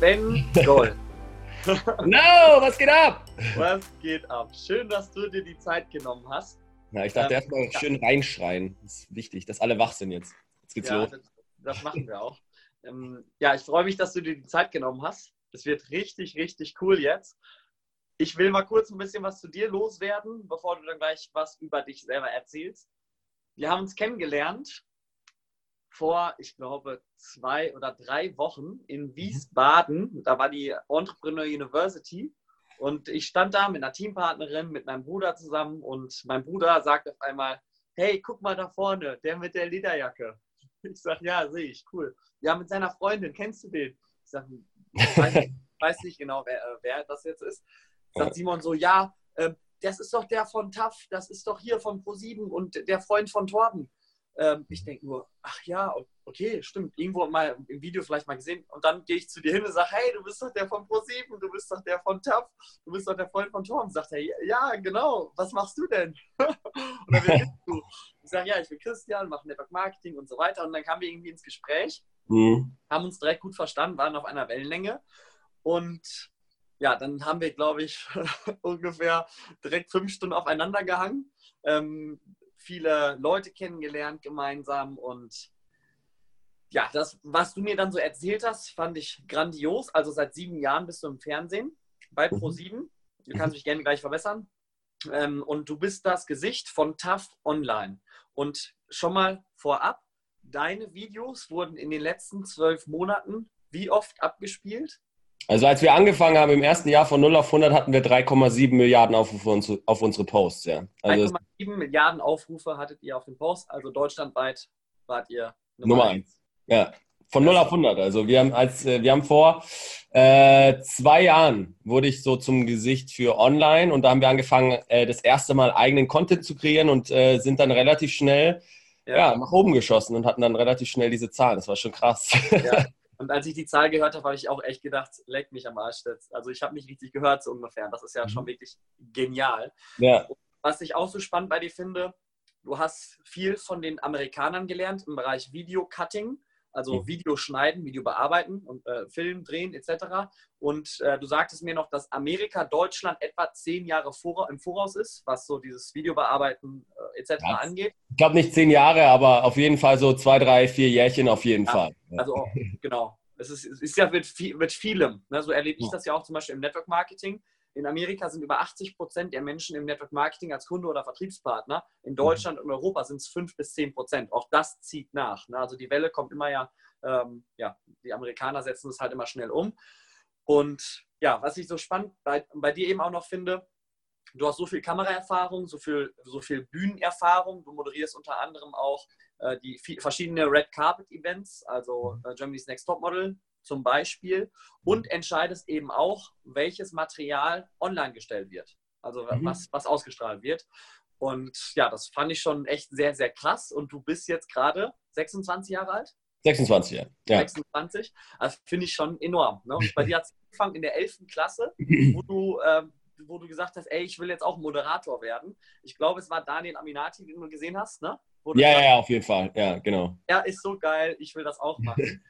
Sven Gold. No, was geht ab? Was geht ab? Schön, dass du dir die Zeit genommen hast. Ja, ich dachte Ähm, erstmal schön reinschreien. Das ist wichtig, dass alle wach sind jetzt. Jetzt geht's Ja, los. das, das machen wir auch. Ähm, ja, ich freue mich, dass du dir die Zeit genommen hast. Es wird richtig, richtig cool jetzt. Ich will mal kurz ein bisschen was zu dir loswerden, bevor du dann gleich was über dich selber erzählst. Wir haben uns kennengelernt vor, ich glaube, zwei oder drei Wochen in Wiesbaden. Da war die Entrepreneur University. Und ich stand da mit einer Teampartnerin, mit meinem Bruder zusammen. Und mein Bruder sagt auf einmal, hey, guck mal da vorne, der mit der Lederjacke. Ich sage, ja, sehe ich, cool. Ja, mit seiner Freundin, kennst du den? Ich sage, weiß, nicht- weiß nicht genau, wer, äh, wer das jetzt ist. Sagt Simon so, ja, ähm, das ist doch der von TAF, das ist doch hier von Pro7 und der Freund von Torben. Ähm, ich denke nur, ach ja, okay, stimmt, irgendwo mal im Video vielleicht mal gesehen. Und dann gehe ich zu dir hin und sage, hey, du bist doch der von Pro7, du bist doch der von TAF, du bist doch der Freund von Torben. Sagt er, ja, genau, was machst du denn? und dann, wer bist du? Ich sage, ja, ich bin Christian, mache Network Marketing und so weiter. Und dann kamen wir irgendwie ins Gespräch Mhm. haben uns direkt gut verstanden, waren auf einer Wellenlänge. Und ja, dann haben wir, glaube ich, ungefähr direkt fünf Stunden aufeinander gehangen. Ähm, viele Leute kennengelernt gemeinsam und ja, das, was du mir dann so erzählt hast, fand ich grandios. Also seit sieben Jahren bist du im Fernsehen bei Mhm. Pro7. Du kannst mich gerne gleich verbessern. Ähm, und du bist das Gesicht von TAF Online. Und schon mal vorab, deine Videos wurden in den letzten zwölf Monaten wie oft abgespielt? Also als wir angefangen haben im ersten Jahr von 0 auf 100 hatten wir 3,7 Milliarden Aufrufe auf unsere- auf unsere Posts. Ja. Also 1,7 Milliarden Aufrufe hattet ihr auf dem Post, also deutschlandweit wart ihr Nummer eins. Ja. Von 0 auf 100. Also wir haben als äh, wir haben vor äh, zwei Jahren wurde ich so zum Gesicht für Online und da haben wir angefangen, äh, das erste Mal eigenen Content zu kreieren und äh, sind dann relativ schnell ja. nach oben geschossen und hatten dann relativ schnell diese Zahlen. Das war schon krass. Ja. Und als ich die Zahl gehört habe, habe ich auch echt gedacht, leck mich am Arsch jetzt. Also ich habe nicht richtig gehört so ungefähr. Das ist ja Mhm. schon wirklich genial. ja. Was ich auch so spannend bei dir finde, du hast viel von den Amerikanern gelernt im Bereich Video-Cutting, also Mhm. Video schneiden, Video bearbeiten und äh, Film drehen etc. Und äh, du sagtest mir noch, dass Amerika Deutschland etwa zehn Jahre vor, im Voraus ist, was so dieses Videobearbeiten äh, etc. Ja. angeht. Ich glaube nicht zehn Jahre, aber auf jeden Fall so zwei, drei, vier Jährchen auf jeden Ja. Fall. Also genau. Es ist, es ist ja mit, viel, mit vielem. Ne? So erlebe ich das ja auch zum Beispiel im Network Marketing. In Amerika sind über 80 Prozent der Menschen im Network Marketing als Kunde oder Vertriebspartner. In Deutschland und Europa sind es 5 bis 10 Prozent. Auch das zieht nach. Ne? Also die Welle kommt immer ja, ähm, ja, die Amerikaner setzen es halt immer schnell um. Und ja, was ich so spannend bei, bei dir eben auch noch finde, du hast so viel Kameraerfahrung, so viel, so viel Bühnenerfahrung. Du moderierst unter anderem auch äh, die vi- verschiedene Red Carpet Events, also äh, Germany's Next Top Model zum Beispiel, und entscheidest eben auch, welches Material online gestellt wird, also Mhm. was, was ausgestrahlt wird. Und ja, das fand ich schon echt sehr, sehr krass. Und du bist jetzt gerade 26 Jahre alt? 26 Jahre. Ja. 26. Also finde ich schon enorm. Ne? Bei dir hat es angefangen in der 11. Klasse, wo du, ähm, wo du gesagt hast, ey, ich will jetzt auch Moderator werden. Ich glaube, es war Daniel Aminati, den du gesehen hast, ne? Ja, ja, auf jeden Fall. Ja, genau. er ist so geil, ich will das auch machen.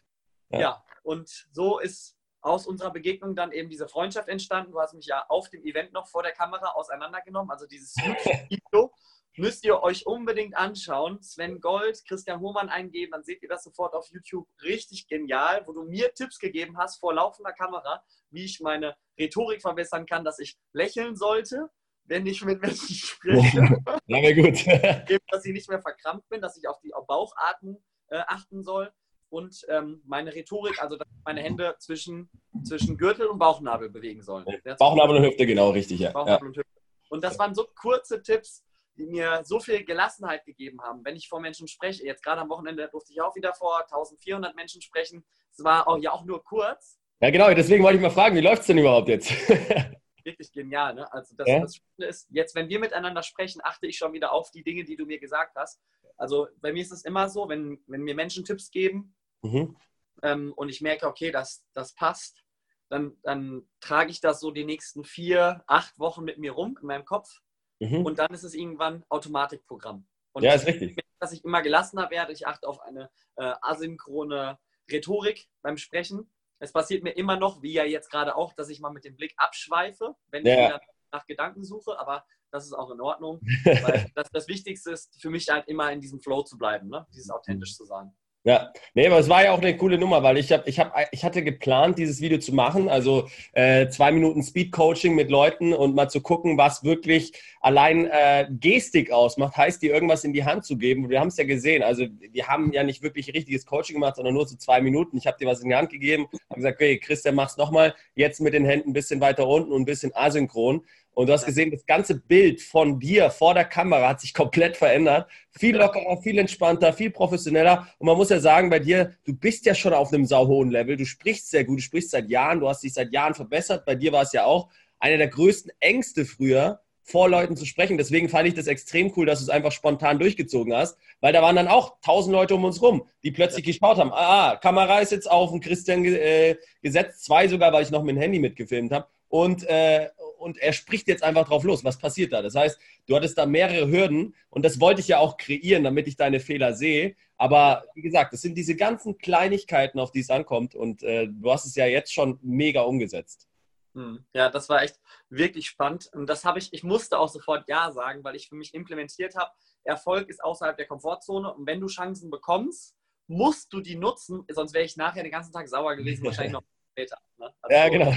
Ja. ja. und so ist aus unserer Begegnung dann eben diese Freundschaft entstanden. Du hast mich ja auf dem Event noch vor der Kamera auseinandergenommen. Also dieses YouTube-Video müsst ihr euch unbedingt anschauen. Sven Gold, Christian Hohmann eingeben, dann seht ihr das sofort auf YouTube. Richtig genial, wo du mir Tipps gegeben hast vor laufender Kamera, wie ich meine Rhetorik verbessern kann, dass ich lächeln sollte, wenn ich mit Menschen spreche Ja, wäre gut. dass ich nicht mehr verkrampft bin, dass ich auf die Bauchatmung äh, achten soll und ähm, meine Rhetorik, also dass meine Hände zwischen, zwischen Gürtel und Bauchnabel bewegen sollen. Bauchnabel und Hüfte, genau, richtig, ja. ja. Bauchnabel und Hüfte. Und das waren so kurze Tipps, die mir so viel Gelassenheit gegeben haben, wenn ich vor Menschen spreche. Jetzt gerade am Wochenende durfte ich auch wieder vor 1400 Menschen sprechen. Es war auch, ja auch nur kurz, Ja, genau, deswegen wollte ich mal fragen, wie läuft es denn überhaupt jetzt? wirklich genial. Ne? Also das, Ja. das Schöne ist, jetzt, wenn wir miteinander sprechen, achte ich schon wieder auf die Dinge, die du mir gesagt hast. Also bei mir ist es immer so, wenn, wenn mir Menschen Tipps geben mhm. ähm, und ich merke, okay, das, das passt, dann, dann trage ich das so die nächsten vier, acht Wochen mit mir rum in meinem Kopf Mhm. und dann ist es irgendwann Automatikprogramm. Und Ja, ist richtig. dass ich immer gelassener werde. Ich achte auf eine äh, asynchrone Rhetorik beim Sprechen. Es passiert mir immer noch, wie ja jetzt gerade auch, dass ich mal mit dem Blick abschweife, wenn ja. ich nach Gedanken suche, aber das ist auch in Ordnung. das, das Wichtigste ist für mich halt immer in diesem Flow zu bleiben, ne? dieses authentisch zu sein. Ja, nee, aber es war ja auch eine coole Nummer, weil ich, hab, ich, hab, ich hatte geplant, dieses Video zu machen, also äh, zwei Minuten Speed-Coaching mit Leuten und mal zu gucken, was wirklich allein äh, Gestik ausmacht, heißt, dir irgendwas in die Hand zu geben. Wir haben es ja gesehen, also wir haben ja nicht wirklich richtiges Coaching gemacht, sondern nur so zwei Minuten. Ich habe dir was in die Hand gegeben, habe gesagt, okay, Christian, mach's nochmal, jetzt mit den Händen ein bisschen weiter unten und ein bisschen asynchron. Und du hast gesehen, das ganze Bild von dir vor der Kamera hat sich komplett verändert. Viel lockerer, viel entspannter, viel professioneller. Und man muss ja sagen, bei dir, du bist ja schon auf einem sauhohen Level. Du sprichst sehr gut, du sprichst seit Jahren, du hast dich seit Jahren verbessert. Bei dir war es ja auch einer der größten Ängste früher, vor Leuten zu sprechen. Deswegen fand ich das extrem cool, dass du es einfach spontan durchgezogen hast, weil da waren dann auch tausend Leute um uns rum, die plötzlich geschaut haben. Ah, Kamera ist jetzt auf und Christian äh, gesetzt, zwei sogar, weil ich noch mit dem Handy mitgefilmt habe. Und, äh, und er spricht jetzt einfach drauf los. Was passiert da? Das heißt, du hattest da mehrere Hürden und das wollte ich ja auch kreieren, damit ich deine Fehler sehe. Aber wie gesagt, das sind diese ganzen Kleinigkeiten, auf die es ankommt und äh, du hast es ja jetzt schon mega umgesetzt. Hm. Ja, das war echt wirklich spannend. Und das habe ich, ich musste auch sofort Ja sagen, weil ich für mich implementiert habe, Erfolg ist außerhalb der Komfortzone und wenn du Chancen bekommst, musst du die nutzen, sonst wäre ich nachher den ganzen Tag sauer gewesen, wahrscheinlich noch später. Ne? Also, ja, genau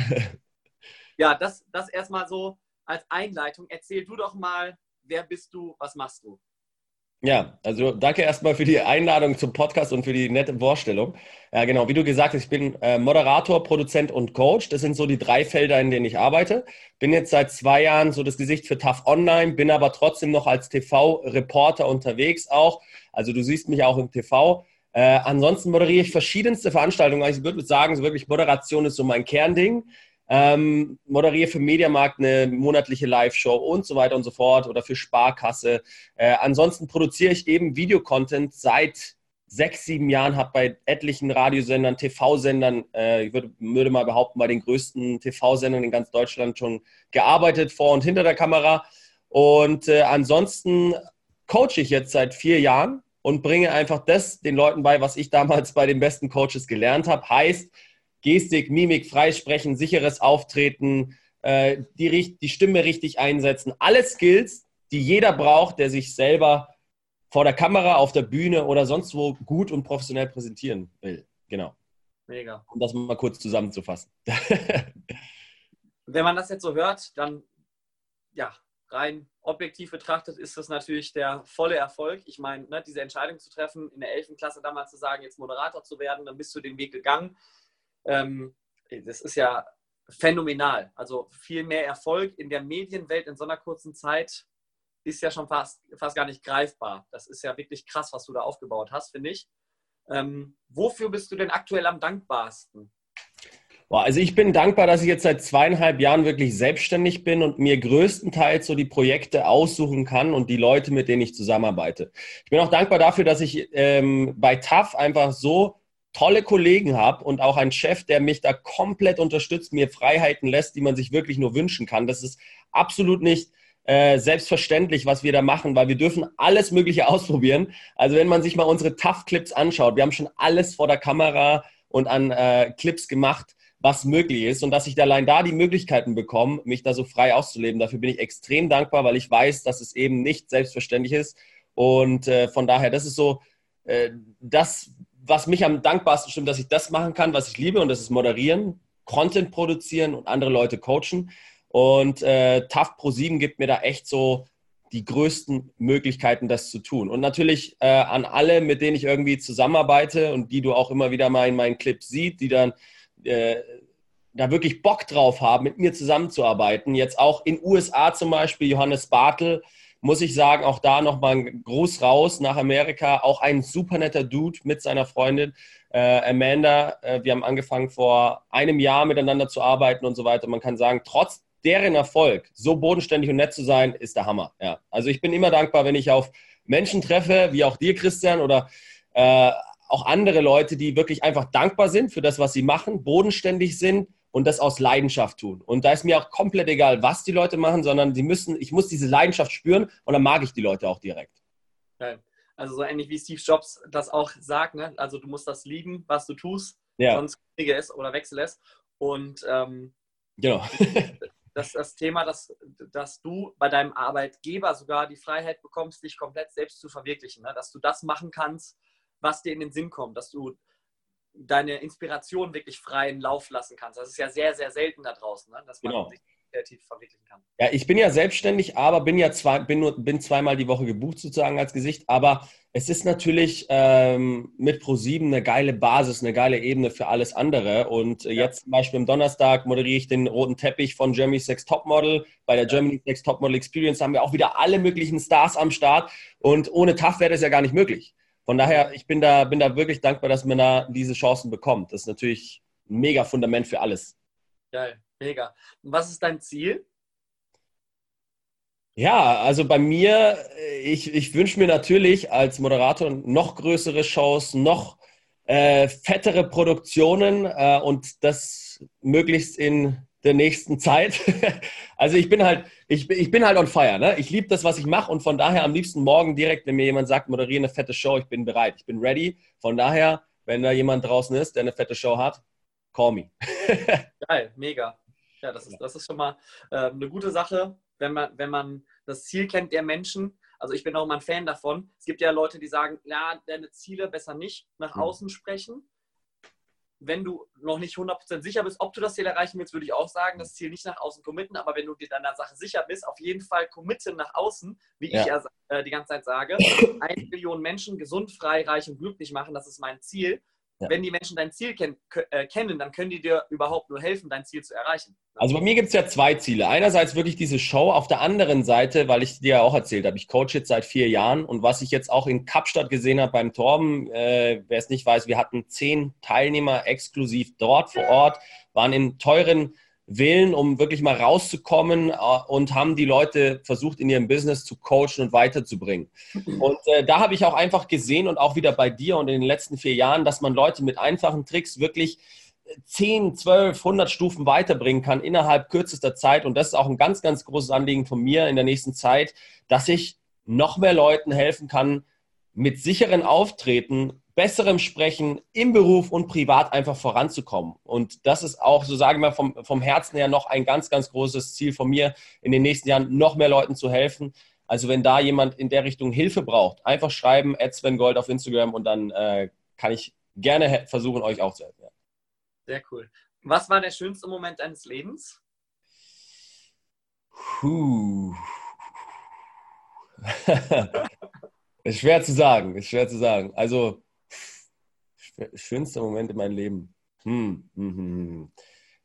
ja, das, das erstmal so als Einleitung. Erzähl du doch mal, wer bist du, was machst du? Ja, also danke erstmal für die Einladung zum Podcast und für die nette Vorstellung. Ja, genau, wie du gesagt hast, ich bin äh, Moderator, Produzent und Coach. Das sind so die drei Felder, in denen ich arbeite. Bin jetzt seit zwei Jahren so das Gesicht für TAF Online, bin aber trotzdem noch als TV-Reporter unterwegs auch. Also du siehst mich auch im TV. Äh, ansonsten moderiere ich verschiedenste Veranstaltungen. Also ich würde sagen, so wirklich Moderation ist so mein Kernding ähm, moderiere für Mediamarkt eine monatliche Live-Show und so weiter und so fort oder für Sparkasse. Äh, ansonsten produziere ich eben Videocontent seit sechs, sieben Jahren, habe bei etlichen Radiosendern, TV-Sendern, äh, ich würde, würde mal behaupten, bei den größten TV-Sendern in ganz Deutschland schon gearbeitet, vor und hinter der Kamera. Und äh, ansonsten coache ich jetzt seit vier Jahren und bringe einfach das den Leuten bei, was ich damals bei den besten Coaches gelernt habe. Heißt, Gestik, Mimik, Freisprechen, sicheres Auftreten, äh, die, die Stimme richtig einsetzen. Alle Skills, die jeder braucht, der sich selber vor der Kamera, auf der Bühne oder sonst wo gut und professionell präsentieren will. Genau. Mega. Um das mal kurz zusammenzufassen. Wenn man das jetzt so hört, dann ja, rein objektiv betrachtet ist das natürlich der volle Erfolg. Ich meine, ne, diese Entscheidung zu treffen, in der 11. Klasse damals zu sagen, jetzt Moderator zu werden, dann bist du den Weg gegangen ähm, das ist ja phänomenal. Also viel mehr Erfolg in der Medienwelt in so einer kurzen Zeit ist ja schon fast, fast gar nicht greifbar. Das ist ja wirklich krass, was du da aufgebaut hast, finde ich. Ähm, wofür bist du denn aktuell am dankbarsten? Also ich bin dankbar, dass ich jetzt seit zweieinhalb Jahren wirklich selbstständig bin und mir größtenteils so die Projekte aussuchen kann und die Leute, mit denen ich zusammenarbeite. Ich bin auch dankbar dafür, dass ich ähm, bei TAF einfach so tolle Kollegen habe und auch einen Chef, der mich da komplett unterstützt, mir Freiheiten lässt, die man sich wirklich nur wünschen kann. Das ist absolut nicht äh, selbstverständlich, was wir da machen, weil wir dürfen alles Mögliche ausprobieren. Also wenn man sich mal unsere Tough-Clips anschaut, wir haben schon alles vor der Kamera und an äh, Clips gemacht, was möglich ist und dass ich allein da die Möglichkeiten bekomme, mich da so frei auszuleben. Dafür bin ich extrem dankbar, weil ich weiß, dass es eben nicht selbstverständlich ist. Und äh, von daher, das ist so äh, das, was mich am dankbarsten stimmt, dass ich das machen kann, was ich liebe, und das ist moderieren, Content produzieren und andere Leute coachen. Und äh, TAF Pro 7 gibt mir da echt so die größten Möglichkeiten, das zu tun. Und natürlich äh, an alle, mit denen ich irgendwie zusammenarbeite und die du auch immer wieder mal in meinen Clips siehst, die dann äh, da wirklich Bock drauf haben, mit mir zusammenzuarbeiten. Jetzt auch in USA zum Beispiel, Johannes Bartel, muss ich sagen, auch da nochmal ein Gruß raus nach Amerika. Auch ein super netter Dude mit seiner Freundin äh, Amanda. Äh, wir haben angefangen vor einem Jahr miteinander zu arbeiten und so weiter. Man kann sagen, trotz deren Erfolg, so bodenständig und nett zu sein, ist der Hammer. Ja. Also ich bin immer dankbar, wenn ich auf Menschen treffe, wie auch dir, Christian, oder äh, auch andere Leute, die wirklich einfach dankbar sind für das, was sie machen, bodenständig sind und das aus Leidenschaft tun. Und da ist mir auch komplett egal, was die Leute machen, sondern sie müssen, ich muss diese Leidenschaft spüren und dann mag ich die Leute auch direkt. Also so ähnlich wie Steve Jobs das auch sagt, ne? also du musst das lieben, was du tust. ja. sonst ist oder wechsel lässt. Und ähm, genau. das, das Thema, dass, dass du bei deinem Arbeitgeber sogar die Freiheit bekommst, dich komplett selbst zu verwirklichen. Ne? Dass du das machen kannst, was dir in den Sinn kommt, dass du deine Inspiration wirklich freien Lauf lassen kannst. Das ist ja sehr, sehr selten da draußen, ne? dass man genau. sich kreativ verwirklichen kann. Ja, ich bin ja selbstständig, aber bin ja zwei, bin nur, bin zweimal die Woche gebucht sozusagen als Gesicht. Aber es ist natürlich ähm, mit Pro7 eine geile Basis, eine geile Ebene für alles andere. Und äh, ja. jetzt zum Beispiel am Donnerstag moderiere ich den roten Teppich von Germany's Next Topmodel. Bei der Germany's Next Topmodel Experience haben wir auch wieder alle möglichen Stars am Start. Und ohne TAF wäre das ja gar nicht möglich. Von daher, ich bin da, bin da wirklich dankbar, dass man da diese Chancen bekommt. Das ist natürlich ein mega Fundament für alles. Geil, mega. Und was ist dein Ziel? Ja, also bei mir, ich, ich wünsche mir natürlich als Moderator noch größere Shows, noch äh, fettere Produktionen äh, und das möglichst in der nächsten Zeit. also ich bin halt, ich, ich bin halt on fire. Ne? Ich liebe das, was ich mache und von daher am liebsten morgen direkt, wenn mir jemand sagt, moderiere eine fette Show, ich bin bereit, ich bin ready. Von daher, wenn da jemand draußen ist, der eine fette Show hat, call me. Geil, mega. Ja, das ist, das ist schon mal äh, eine gute Sache, wenn man, wenn man das Ziel kennt der Menschen. Also ich bin auch mal ein Fan davon. Es gibt ja Leute, die sagen, ja, deine Ziele besser nicht nach hm. außen sprechen wenn du noch nicht 100% sicher bist, ob du das Ziel erreichen willst, würde ich auch sagen, das Ziel nicht nach außen committen, aber wenn du dir deiner Sache sicher bist, auf jeden Fall committen nach außen, wie ja. ich ja äh, die ganze Zeit sage. Eine Million Menschen gesund, frei, reich und glücklich machen, das ist mein Ziel. Ja. Wenn die Menschen dein Ziel ken äh, kennen, dann können die dir überhaupt nur helfen, dein Ziel zu erreichen. Also bei mir gibt es ja zwei Ziele. Einerseits wirklich diese Show, auf der anderen Seite, weil ich dir ja auch erzählt habe, ich coach jetzt seit vier Jahren und was ich jetzt auch in Kapstadt gesehen habe beim Torben, äh, wer es nicht weiß, wir hatten zehn Teilnehmer exklusiv dort vor Ort, waren in teuren Willen, um wirklich mal rauszukommen äh, und haben die Leute versucht, in ihrem Business zu coachen und weiterzubringen. Und äh, da habe ich auch einfach gesehen und auch wieder bei dir und in den letzten vier Jahren, dass man Leute mit einfachen Tricks wirklich 10, 12, 100 Stufen weiterbringen kann innerhalb kürzester Zeit. Und das ist auch ein ganz, ganz großes Anliegen von mir in der nächsten Zeit, dass ich noch mehr Leuten helfen kann, mit sicheren Auftreten besserem Sprechen im Beruf und privat einfach voranzukommen. Und das ist auch, so sagen wir vom, vom Herzen her, noch ein ganz, ganz großes Ziel von mir, in den nächsten Jahren noch mehr Leuten zu helfen. Also wenn da jemand in der Richtung Hilfe braucht, einfach schreiben, Sven Gold auf Instagram und dann äh, kann ich gerne versuchen, euch auch zu helfen. Sehr cool. Was war der schönste Moment deines Lebens? Puh. ist schwer zu sagen, ist schwer zu sagen. Also schönster Moment in meinem Leben. Hm, hm, hm, hm.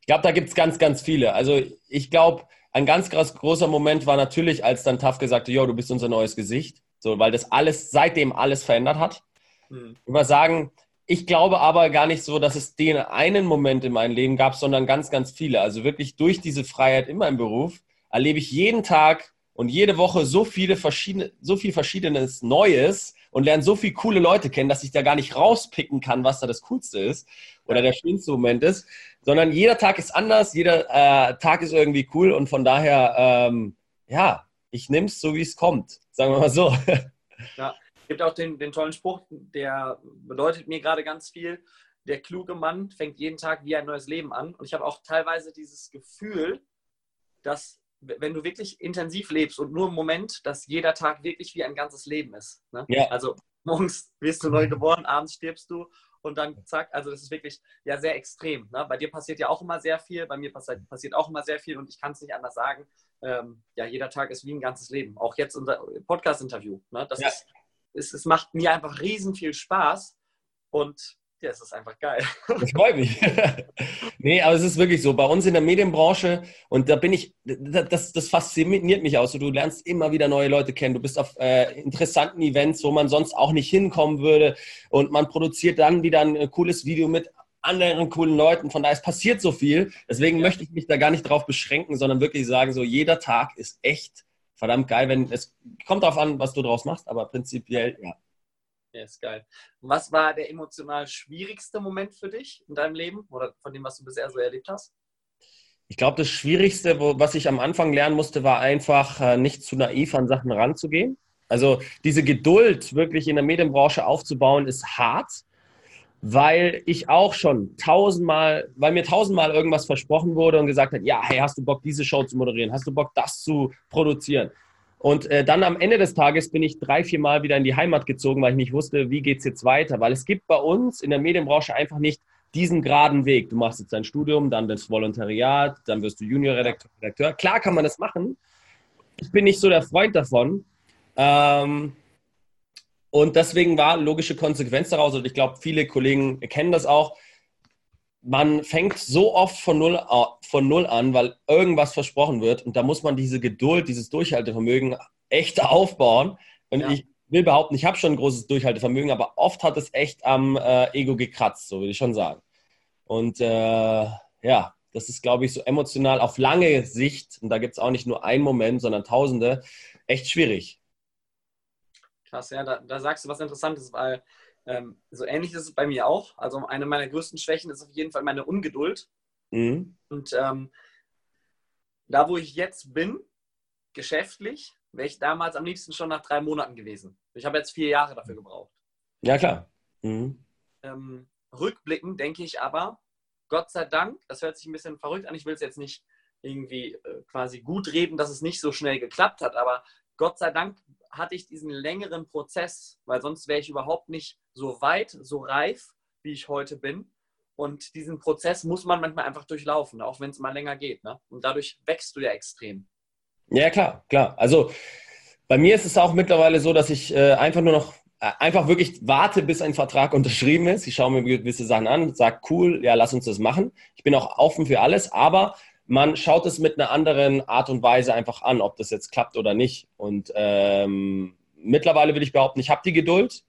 Ich glaube, da gibt es ganz, ganz viele. Also ich glaube, ein ganz, ganz großer Moment war natürlich, als dann Taff gesagt hat, yo, du bist unser neues Gesicht. So, weil das alles, seitdem alles verändert hat. Hm. Ich würde sagen, ich glaube aber gar nicht so, dass es den einen Moment in meinem Leben gab, sondern ganz, ganz viele. Also wirklich durch diese Freiheit in meinem Beruf erlebe ich jeden Tag und jede Woche so viele verschiedene, so viel Verschiedenes Neues, und lerne so viele coole Leute kennen, dass ich da gar nicht rauspicken kann, was da das Coolste ist oder der schönste Moment ist, sondern jeder Tag ist anders, jeder äh, Tag ist irgendwie cool und von daher, ähm, ja, ich nehme es so, wie es kommt, sagen wir mal so. Ja, es gibt auch den, den tollen Spruch, der bedeutet mir gerade ganz viel. Der kluge Mann fängt jeden Tag wie ein neues Leben an. Und ich habe auch teilweise dieses Gefühl, dass wenn du wirklich intensiv lebst und nur im Moment, dass jeder Tag wirklich wie ein ganzes Leben ist. Ne? Ja. Also morgens wirst du neu geboren, abends stirbst du und dann zack, also das ist wirklich ja sehr extrem. Ne? Bei dir passiert ja auch immer sehr viel, bei mir passiert, passiert auch immer sehr viel und ich kann es nicht anders sagen. Ähm, ja, jeder Tag ist wie ein ganzes Leben. Auch jetzt unser Podcast-Interview. Ne? Das ja. ist, es, es macht mir einfach riesen viel Spaß und ja, es ist einfach geil. Das freut mich. nee, aber es ist wirklich so. Bei uns in der Medienbranche, und da bin ich, das, das fasziniert mich auch so. Du lernst immer wieder neue Leute kennen. Du bist auf äh, interessanten Events, wo man sonst auch nicht hinkommen würde. Und man produziert dann wieder ein äh, cooles Video mit anderen coolen Leuten. Von daher, es passiert so viel. Deswegen ja. möchte ich mich da gar nicht drauf beschränken, sondern wirklich sagen, so jeder Tag ist echt verdammt geil. Wenn, es kommt darauf an, was du draus machst, aber prinzipiell, ja. Ja, ist geil. Was war der emotional schwierigste Moment für dich in deinem Leben oder von dem, was du bisher so erlebt hast? Ich glaube, das Schwierigste, wo, was ich am Anfang lernen musste, war einfach äh, nicht zu naiv an Sachen ranzugehen. Also diese Geduld wirklich in der Medienbranche aufzubauen, ist hart. weil ich auch schon tausendmal, weil mir tausendmal irgendwas versprochen wurde und gesagt hat, ja, hey, hast du Bock, diese Show zu moderieren? Hast du Bock, das zu produzieren? Und äh, dann am Ende des Tages bin ich drei, vier Mal wieder in die Heimat gezogen, weil ich nicht wusste, wie geht es jetzt weiter. Weil es gibt bei uns in der Medienbranche einfach nicht diesen geraden Weg. Du machst jetzt dein Studium, dann das Volontariat, dann wirst du Juniorredakteur. Redakteur. Klar kann man das machen. Ich bin nicht so der Freund davon. Ähm, und deswegen war logische Konsequenz daraus, und ich glaube, viele Kollegen kennen das auch, man fängt so oft von null, von null an, weil irgendwas versprochen wird und da muss man diese Geduld, dieses Durchhaltevermögen echt aufbauen. Und ja. ich will behaupten, ich habe schon ein großes Durchhaltevermögen, aber oft hat es echt am äh, Ego gekratzt, so würde ich schon sagen. Und äh, ja, das ist, glaube ich, so emotional auf lange Sicht, und da gibt es auch nicht nur einen Moment, sondern tausende, echt schwierig. Krass, ja, da, da sagst du was Interessantes, weil ähm, so ähnlich ist es bei mir auch. Also eine meiner größten Schwächen ist auf jeden Fall meine Ungeduld. Mhm. Und ähm, da, wo ich jetzt bin, geschäftlich, wäre ich damals am liebsten schon nach drei Monaten gewesen. Ich habe jetzt vier Jahre dafür gebraucht. Ja, klar. Mhm. Ähm, rückblickend denke ich aber, Gott sei Dank, das hört sich ein bisschen verrückt an, ich will es jetzt nicht irgendwie äh, quasi gut reden, dass es nicht so schnell geklappt hat, aber Gott sei Dank hatte ich diesen längeren Prozess, weil sonst wäre ich überhaupt nicht so weit, so reif, wie ich heute bin. Und diesen Prozess muss man manchmal einfach durchlaufen, auch wenn es mal länger geht. Ne? Und dadurch wächst du ja extrem. Ja, klar, klar. Also bei mir ist es auch mittlerweile so, dass ich äh, einfach nur noch äh, einfach wirklich warte, bis ein Vertrag unterschrieben ist. Ich schaue mir gewisse Sachen an, sage, cool, ja, lass uns das machen. Ich bin auch offen für alles, aber man schaut es mit einer anderen Art und Weise einfach an, ob das jetzt klappt oder nicht. Und ähm, mittlerweile will ich behaupten, ich habe die Geduld,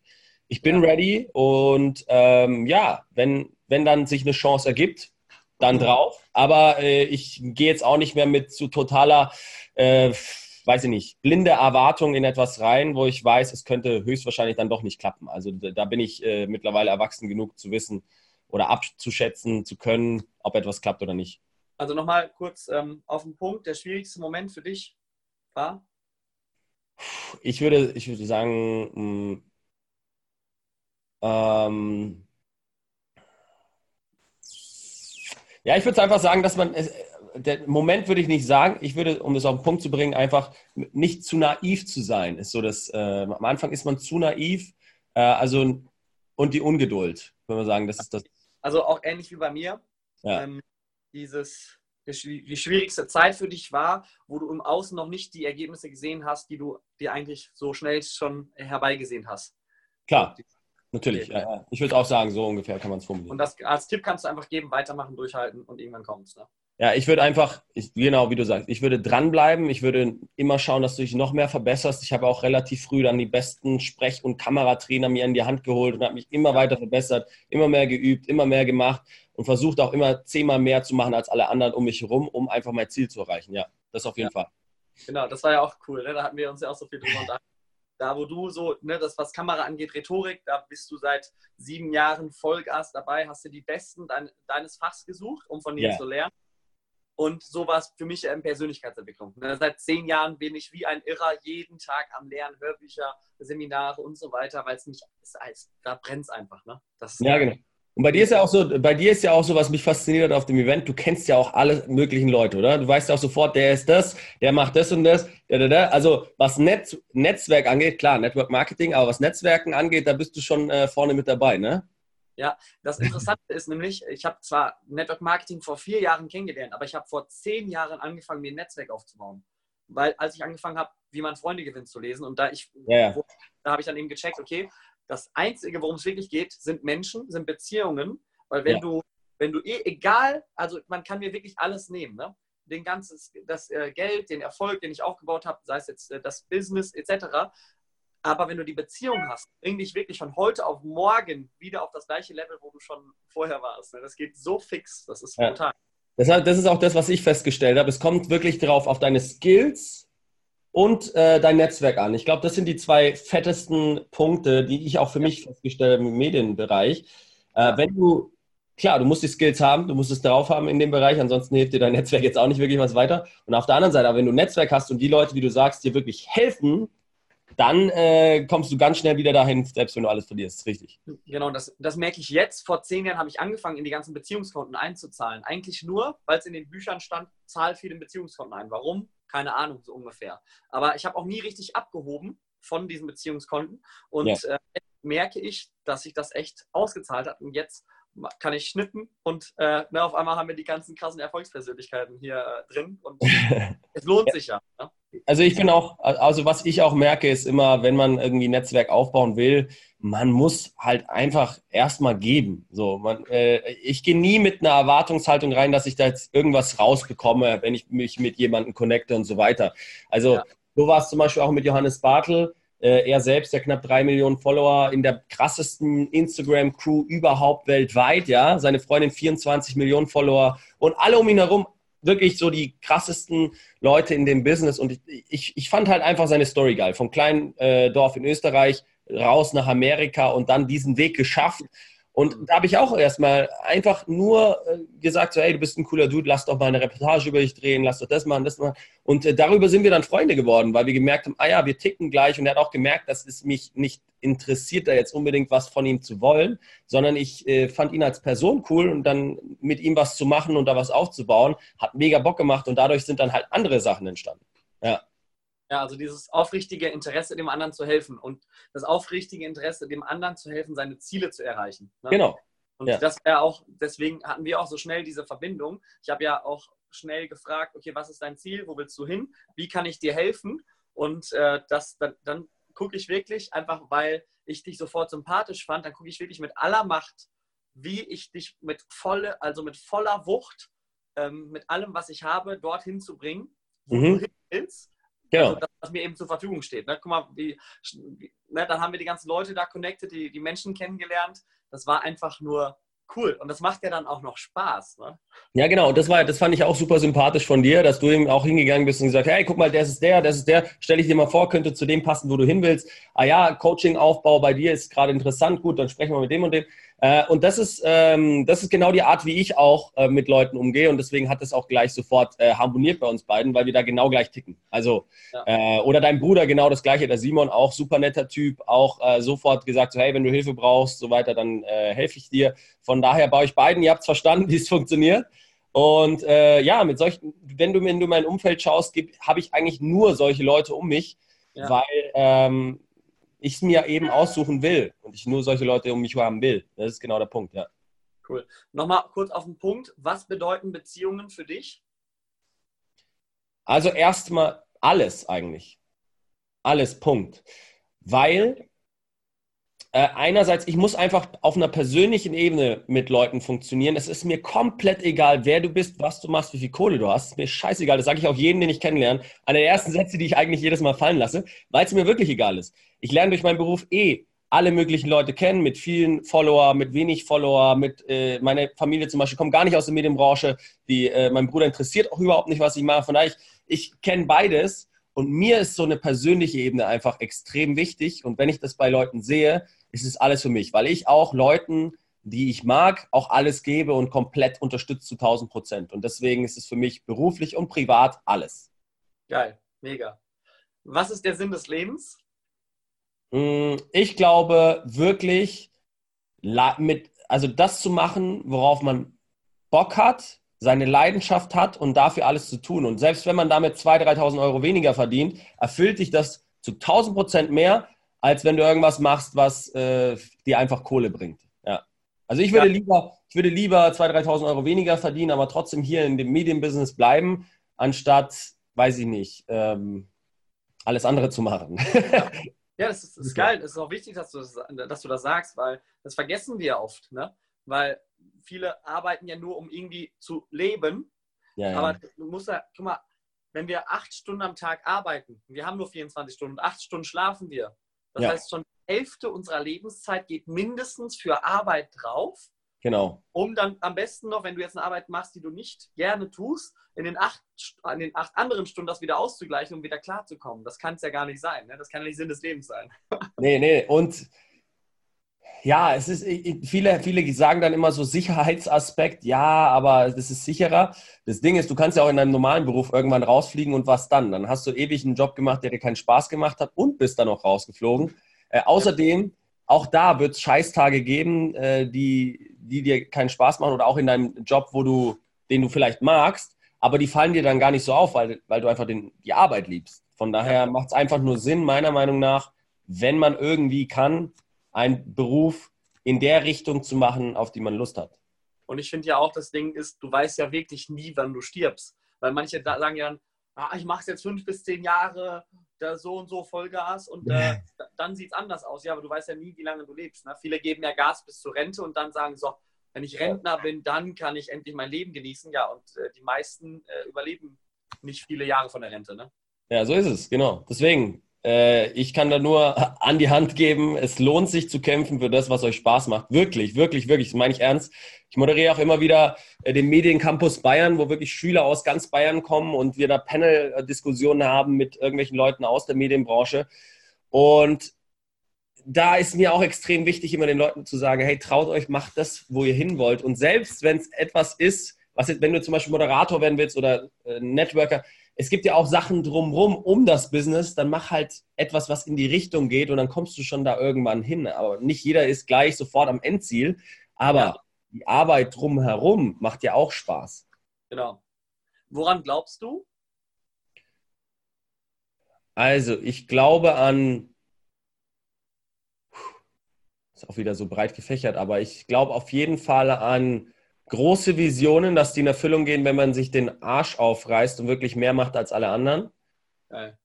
ich bin ja. ready und ähm, ja, wenn, wenn dann sich eine Chance ergibt, dann mhm. drauf. Aber äh, ich gehe jetzt auch nicht mehr mit zu totaler, äh, weiß ich nicht, blinde Erwartung in etwas rein, wo ich weiß, es könnte höchstwahrscheinlich dann doch nicht klappen. Also da bin ich äh, mittlerweile erwachsen genug zu wissen oder abzuschätzen zu können, ob etwas klappt oder nicht. Also nochmal kurz ähm, auf den Punkt. Der schwierigste Moment für dich war? Ich würde, ich würde sagen, mm, ähm, ja, ich würde einfach sagen, dass man, der Moment würde ich nicht sagen, ich würde, um das auf den Punkt zu bringen, einfach nicht zu naiv zu sein. Ist so, dass äh, am Anfang ist man zu naiv, äh, also und die Ungeduld, würde man sagen, das ist das. Also auch ähnlich wie bei mir. Ja. Ähm, dieses, die schwierigste Zeit für dich war, wo du im Außen noch nicht die Ergebnisse gesehen hast, die du dir eigentlich so schnell schon herbeigesehen hast. Klar, natürlich. Okay. Ja, ich würde auch sagen, so ungefähr kann man es formulieren. Und das als Tipp kannst du einfach geben, weitermachen, durchhalten und irgendwann kommt es. Ne? Ja, ich würde einfach, ich, genau wie du sagst, ich würde dranbleiben. Ich würde immer schauen, dass du dich noch mehr verbesserst. Ich habe auch relativ früh dann die besten Sprech- und Kameratrainer mir in die Hand geholt und habe mich immer weiter verbessert, immer mehr geübt, immer mehr gemacht und versucht auch immer zehnmal mehr zu machen als alle anderen um mich herum, um einfach mein Ziel zu erreichen. Ja, das auf jeden ja. Fall. Genau, das war ja auch cool. Ne? Da hatten wir uns ja auch so viel drüber unterhalten. Da, wo du so, ne, das was Kamera angeht, Rhetorik, da bist du seit sieben Jahren Vollgas dabei, hast du die Besten dein, deines Fachs gesucht, um von dir ja. zu lernen. Und so war es für mich in Persönlichkeitsentwicklung. Ne, seit zehn Jahren bin ich wie ein Irrer jeden Tag am Lernen, Hörbücher, Seminare und so weiter, weil es nicht, es, da brennt es einfach. Ne? Das ja, genau. Und bei dir ist ja auch so, bei dir ist ja auch so, was mich fasziniert auf dem Event, du kennst ja auch alle möglichen Leute, oder? Du weißt ja auch sofort, der ist das, der macht das und das. Also was Netz, Netzwerk angeht, klar, Network Marketing, aber was Netzwerken angeht, da bist du schon äh, vorne mit dabei, ne? Ja, das Interessante ist nämlich, ich habe zwar Network Marketing vor vier Jahren kennengelernt, aber ich habe vor zehn Jahren angefangen, mir ein Netzwerk aufzubauen. Weil als ich angefangen habe, wie man Freunde gewinnt zu lesen und da ich, ja, ja. da habe ich dann eben gecheckt, okay, das Einzige, worum es wirklich geht, sind Menschen, sind Beziehungen. Weil wenn ja. du, wenn du eh, egal, also man kann mir wirklich alles nehmen, ne? Den ganzen, das äh, Geld, den Erfolg, den ich aufgebaut habe, sei es jetzt äh, das Business etc. Aber wenn du die Beziehung hast, bring dich wirklich von heute auf morgen wieder auf das gleiche Level, wo du schon vorher warst. Ne? Das geht so fix, das ist brutal. Ja. Das ist auch das, was ich festgestellt habe. Es kommt wirklich darauf, auf deine Skills, und äh, dein Netzwerk an. Ich glaube, das sind die zwei fettesten Punkte, die ich auch für mich festgestellt habe im Medienbereich. Äh, wenn du, klar, du musst die Skills haben, du musst es drauf haben in dem Bereich, ansonsten hilft dir dein Netzwerk jetzt auch nicht wirklich was weiter. Und auf der anderen Seite, aber wenn du ein Netzwerk hast und die Leute, wie du sagst, dir wirklich helfen, dann äh, kommst du ganz schnell wieder dahin, selbst wenn du alles verlierst. Richtig. Genau, das, das merke ich jetzt. Vor zehn Jahren habe ich angefangen, in die ganzen Beziehungskonten einzuzahlen. Eigentlich nur, weil es in den Büchern stand, zahl viele Beziehungskonten ein. Warum? Keine Ahnung, so ungefähr. Aber ich habe auch nie richtig abgehoben von diesen Beziehungskonten. Und ja. äh, merke ich, dass sich das echt ausgezahlt hat. Und jetzt kann ich schnippen und äh, ne, auf einmal haben wir die ganzen krassen Erfolgspersönlichkeiten hier äh, drin und es lohnt sich ja. Ne? Also ich bin auch, also was ich auch merke, ist immer, wenn man irgendwie ein Netzwerk aufbauen will, man muss halt einfach erstmal geben. So, man, äh, ich gehe nie mit einer Erwartungshaltung rein, dass ich da jetzt irgendwas rausbekomme, wenn ich mich mit jemandem connecte und so weiter. Also ja. so war es zum Beispiel auch mit Johannes Bartel äh, er selbst, der knapp drei Millionen Follower in der krassesten Instagram-Crew überhaupt weltweit, ja. Seine Freundin 24 Millionen Follower und alle um ihn herum wirklich so die krassesten Leute in dem Business. Und ich, ich, fand halt einfach seine Story geil. Vom kleinen äh, Dorf in Österreich raus nach Amerika und dann diesen Weg geschafft. Und da habe ich auch erstmal einfach nur äh, gesagt, so, hey, du bist ein cooler Dude, lass doch mal eine Reportage über dich drehen, lass doch das machen, das machen. Und äh, darüber sind wir dann Freunde geworden, weil wir gemerkt haben, ah ja, wir ticken gleich. Und er hat auch gemerkt, dass es mich nicht interessiert, da jetzt unbedingt was von ihm zu wollen, sondern ich äh, fand ihn als Person cool und dann mit ihm was zu machen und da was aufzubauen, hat mega Bock gemacht und dadurch sind dann halt andere Sachen entstanden. Ja. Ja, also dieses aufrichtige Interesse, dem anderen zu helfen und das aufrichtige Interesse, dem anderen zu helfen, seine Ziele zu erreichen. Ne? Genau. Und ja. das wäre auch, deswegen hatten wir auch so schnell diese Verbindung. Ich habe ja auch schnell gefragt, okay, was ist dein Ziel, wo willst du hin, wie kann ich dir helfen? Und äh, das, dann, dann gucke ich wirklich, einfach weil ich dich sofort sympathisch fand, dann gucke ich wirklich mit aller Macht, wie ich dich mit volle, also mit voller Wucht, ähm, mit allem, was ich habe, dorthin zu bringen, wo mhm. du hin willst. Genau. Also das, was mir eben zur Verfügung steht. Ne? Guck mal, wie, ne, dann haben wir die ganzen Leute da connected, die, die Menschen kennengelernt. Das war einfach nur cool. Und das macht ja dann auch noch Spaß. Ne? Ja, genau. Das, war, das fand ich auch super sympathisch von dir, dass du eben auch hingegangen bist und gesagt, hey, guck mal, das ist der, das ist der. Stell ich dir mal vor, könnte zu dem passen, wo du hin willst. Ah ja, Coaching-Aufbau bei dir ist gerade interessant. Gut, dann sprechen wir mit dem und dem. Äh, und das ist, ähm, das ist genau die Art, wie ich auch äh, mit Leuten umgehe. Und deswegen hat es auch gleich sofort äh, harmoniert bei uns beiden, weil wir da genau gleich ticken. Also, ja. Äh, oder dein Bruder genau das gleiche, der Simon, auch super netter Typ, auch äh, sofort gesagt, so, hey, wenn du Hilfe brauchst, so weiter, dann äh, helfe ich dir. Von daher bei euch beiden, ihr habt es verstanden, wie es funktioniert. Und ja, mit solchen, wenn du, wenn du mein Umfeld schaust, habe ich eigentlich nur solche Leute um mich, ja. weil ähm, ich es mir eben aussuchen will und ich nur solche Leute um mich haben will. Das ist genau der Punkt, ja. Cool. Nochmal kurz auf den Punkt. Was bedeuten Beziehungen für dich? Also erstmal alles eigentlich. Alles, Punkt. Weil äh, einerseits, ich muss einfach auf einer persönlichen Ebene mit Leuten funktionieren. Es ist mir komplett egal, wer du bist, was du machst, wie viel Kohle du hast. Ist mir scheißegal. Das sage ich auch jedem, den ich kennenlerne. Einer der ersten Sätze, die ich eigentlich jedes Mal fallen lasse, weil es mir wirklich egal ist. Ich lerne durch meinen Beruf eh alle möglichen Leute kennen, mit vielen Follower, mit wenig Follower, mit äh, meine Familie zum Beispiel kommt gar nicht aus der Medienbranche. Die, äh, mein Bruder interessiert auch überhaupt nicht, was ich mache. Von daher, ich, ich kenne beides. Und mir ist so eine persönliche Ebene einfach extrem wichtig. Und wenn ich das bei Leuten sehe, ist es alles für mich, weil ich auch Leuten, die ich mag, auch alles gebe und komplett unterstütze zu 1000 Prozent. Und deswegen ist es für mich beruflich und privat alles. Geil, mega. Was ist der Sinn des Lebens? Mm, ich glaube wirklich, mit, also das zu machen, worauf man Bock hat, seine Leidenschaft hat und dafür alles zu tun. Und selbst wenn man damit 2.000, 3.000 Euro weniger verdient, erfüllt dich das zu 1000 Prozent mehr, als wenn du irgendwas machst, was äh, dir einfach Kohle bringt. Ja. Also ich würde ja. lieber, ich würde lieber 2.000, 3.000 Euro weniger verdienen, aber trotzdem hier in dem Medienbusiness bleiben, anstatt, weiß ich nicht, ähm, alles andere zu machen. Ja. Ja, das ist, das ist geil. Es ist auch wichtig, dass du das, dass du das sagst, weil das vergessen wir oft. Ne? Weil viele arbeiten ja nur, um irgendwie zu leben. Ja, Aber du musst ja, guck mal, wenn wir acht Stunden am Tag arbeiten, wir haben nur 24 Stunden, acht Stunden schlafen wir. Das ja. heißt, schon die Hälfte unserer Lebenszeit geht mindestens für Arbeit drauf. Genau. Um dann am besten noch, wenn du jetzt eine Arbeit machst, die du nicht gerne tust, in den acht, in den acht anderen Stunden das wieder auszugleichen, um wieder klarzukommen. Das kann es ja gar nicht sein. Ne? Das kann ja nicht Sinn des Lebens sein. nee, nee. Und ja, es ist, viele, viele sagen dann immer so Sicherheitsaspekt, ja, aber das ist sicherer. Das Ding ist, du kannst ja auch in deinem normalen Beruf irgendwann rausfliegen und was dann? Dann hast du ewig einen Job gemacht, der dir keinen Spaß gemacht hat und bist dann auch rausgeflogen. Äh, außerdem, auch da wird es Scheißtage geben, äh, die, die dir keinen Spaß machen oder auch in deinem Job, wo du, den du vielleicht magst, aber die fallen dir dann gar nicht so auf, weil, weil du einfach den, die Arbeit liebst. Von daher macht es einfach nur Sinn, meiner Meinung nach, wenn man irgendwie kann, einen Beruf in der Richtung zu machen, auf die man Lust hat. Und ich finde ja auch, das Ding ist, du weißt ja wirklich nie, wann du stirbst. Weil manche sagen ja dann, ah, ich mache es jetzt fünf bis zehn Jahre, da so und so Vollgas und äh, dann sieht es anders aus. Ja, aber du weißt ja nie, wie lange du lebst. Ne? Viele geben ja Gas bis zur Rente und dann sagen so, wenn ich Rentner bin, dann kann ich endlich mein Leben genießen. Ja, und äh, die meisten äh, überleben nicht viele Jahre von der Rente. Ne? Ja, so ist es, genau. Deswegen, ich kann da nur an die Hand geben, es lohnt sich zu kämpfen für das, was euch Spaß macht. Wirklich, wirklich, wirklich, das meine ich ernst. Ich moderiere auch immer wieder äh, den Mediencampus Bayern, wo wirklich Schüler aus ganz Bayern kommen und wir da Panel-Diskussionen haben mit irgendwelchen Leuten aus der Medienbranche. Und da ist mir auch extrem wichtig, immer den Leuten zu sagen, hey, traut euch, macht das, wo ihr hin wollt. Und selbst wenn es etwas ist, was jetzt, wenn du zum Beispiel Moderator werden willst oder äh, Networker, es gibt ja auch Sachen drumherum um das Business, dann mach halt etwas, was in die Richtung geht und dann kommst du schon da irgendwann hin. Aber nicht jeder ist gleich sofort am Endziel, aber ja. die Arbeit drumherum macht ja auch Spaß. Genau. Woran glaubst du? Also, ich glaube an, ist auch wieder so breit gefächert, aber ich glaube auf jeden Fall an große Visionen, dass die in Erfüllung gehen, wenn man sich den Arsch aufreißt und wirklich mehr macht als alle anderen. Geil.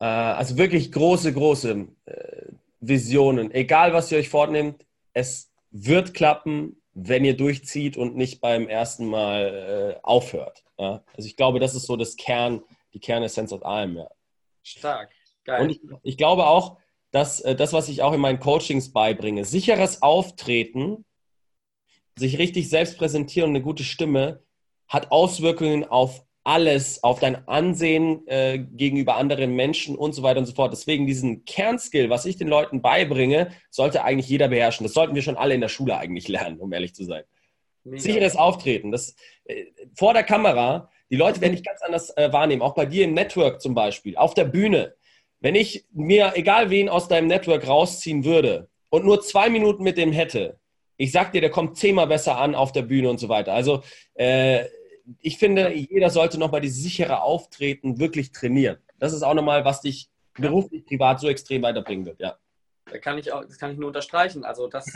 Äh, also wirklich große, große äh, Visionen. Egal, was ihr euch vornehmt, es wird klappen, wenn ihr durchzieht und nicht beim ersten Mal äh, aufhört. Ja? Also ich glaube, das ist so das Kern, die Kernessenz aus allem. Ja. Stark. Geil. Und ich, ich glaube auch, dass das, was ich auch in meinen Coachings beibringe, sicheres Auftreten sich richtig selbst präsentieren und eine gute Stimme hat Auswirkungen auf alles, auf dein Ansehen äh, gegenüber anderen Menschen und so weiter und so fort. Deswegen diesen Kernskill, was ich den Leuten beibringe, sollte eigentlich jeder beherrschen. Das sollten wir schon alle in der Schule eigentlich lernen, um ehrlich zu sein. Mega. Sicheres Auftreten. Das, äh, vor der Kamera, die Leute werden dich ganz anders äh, wahrnehmen. Auch bei dir im Network zum Beispiel, auf der Bühne. Wenn ich mir egal wen aus deinem Network rausziehen würde und nur zwei Minuten mit dem hätte, ich sag dir, der kommt zehnmal besser an auf der Bühne und so weiter. Also äh, ich finde, jeder sollte nochmal dieses sichere Auftreten wirklich trainieren. Das ist auch nochmal, was dich beruflich, privat so extrem weiterbringen wird, ja. Da kann ich auch, das kann ich nur unterstreichen. Also das,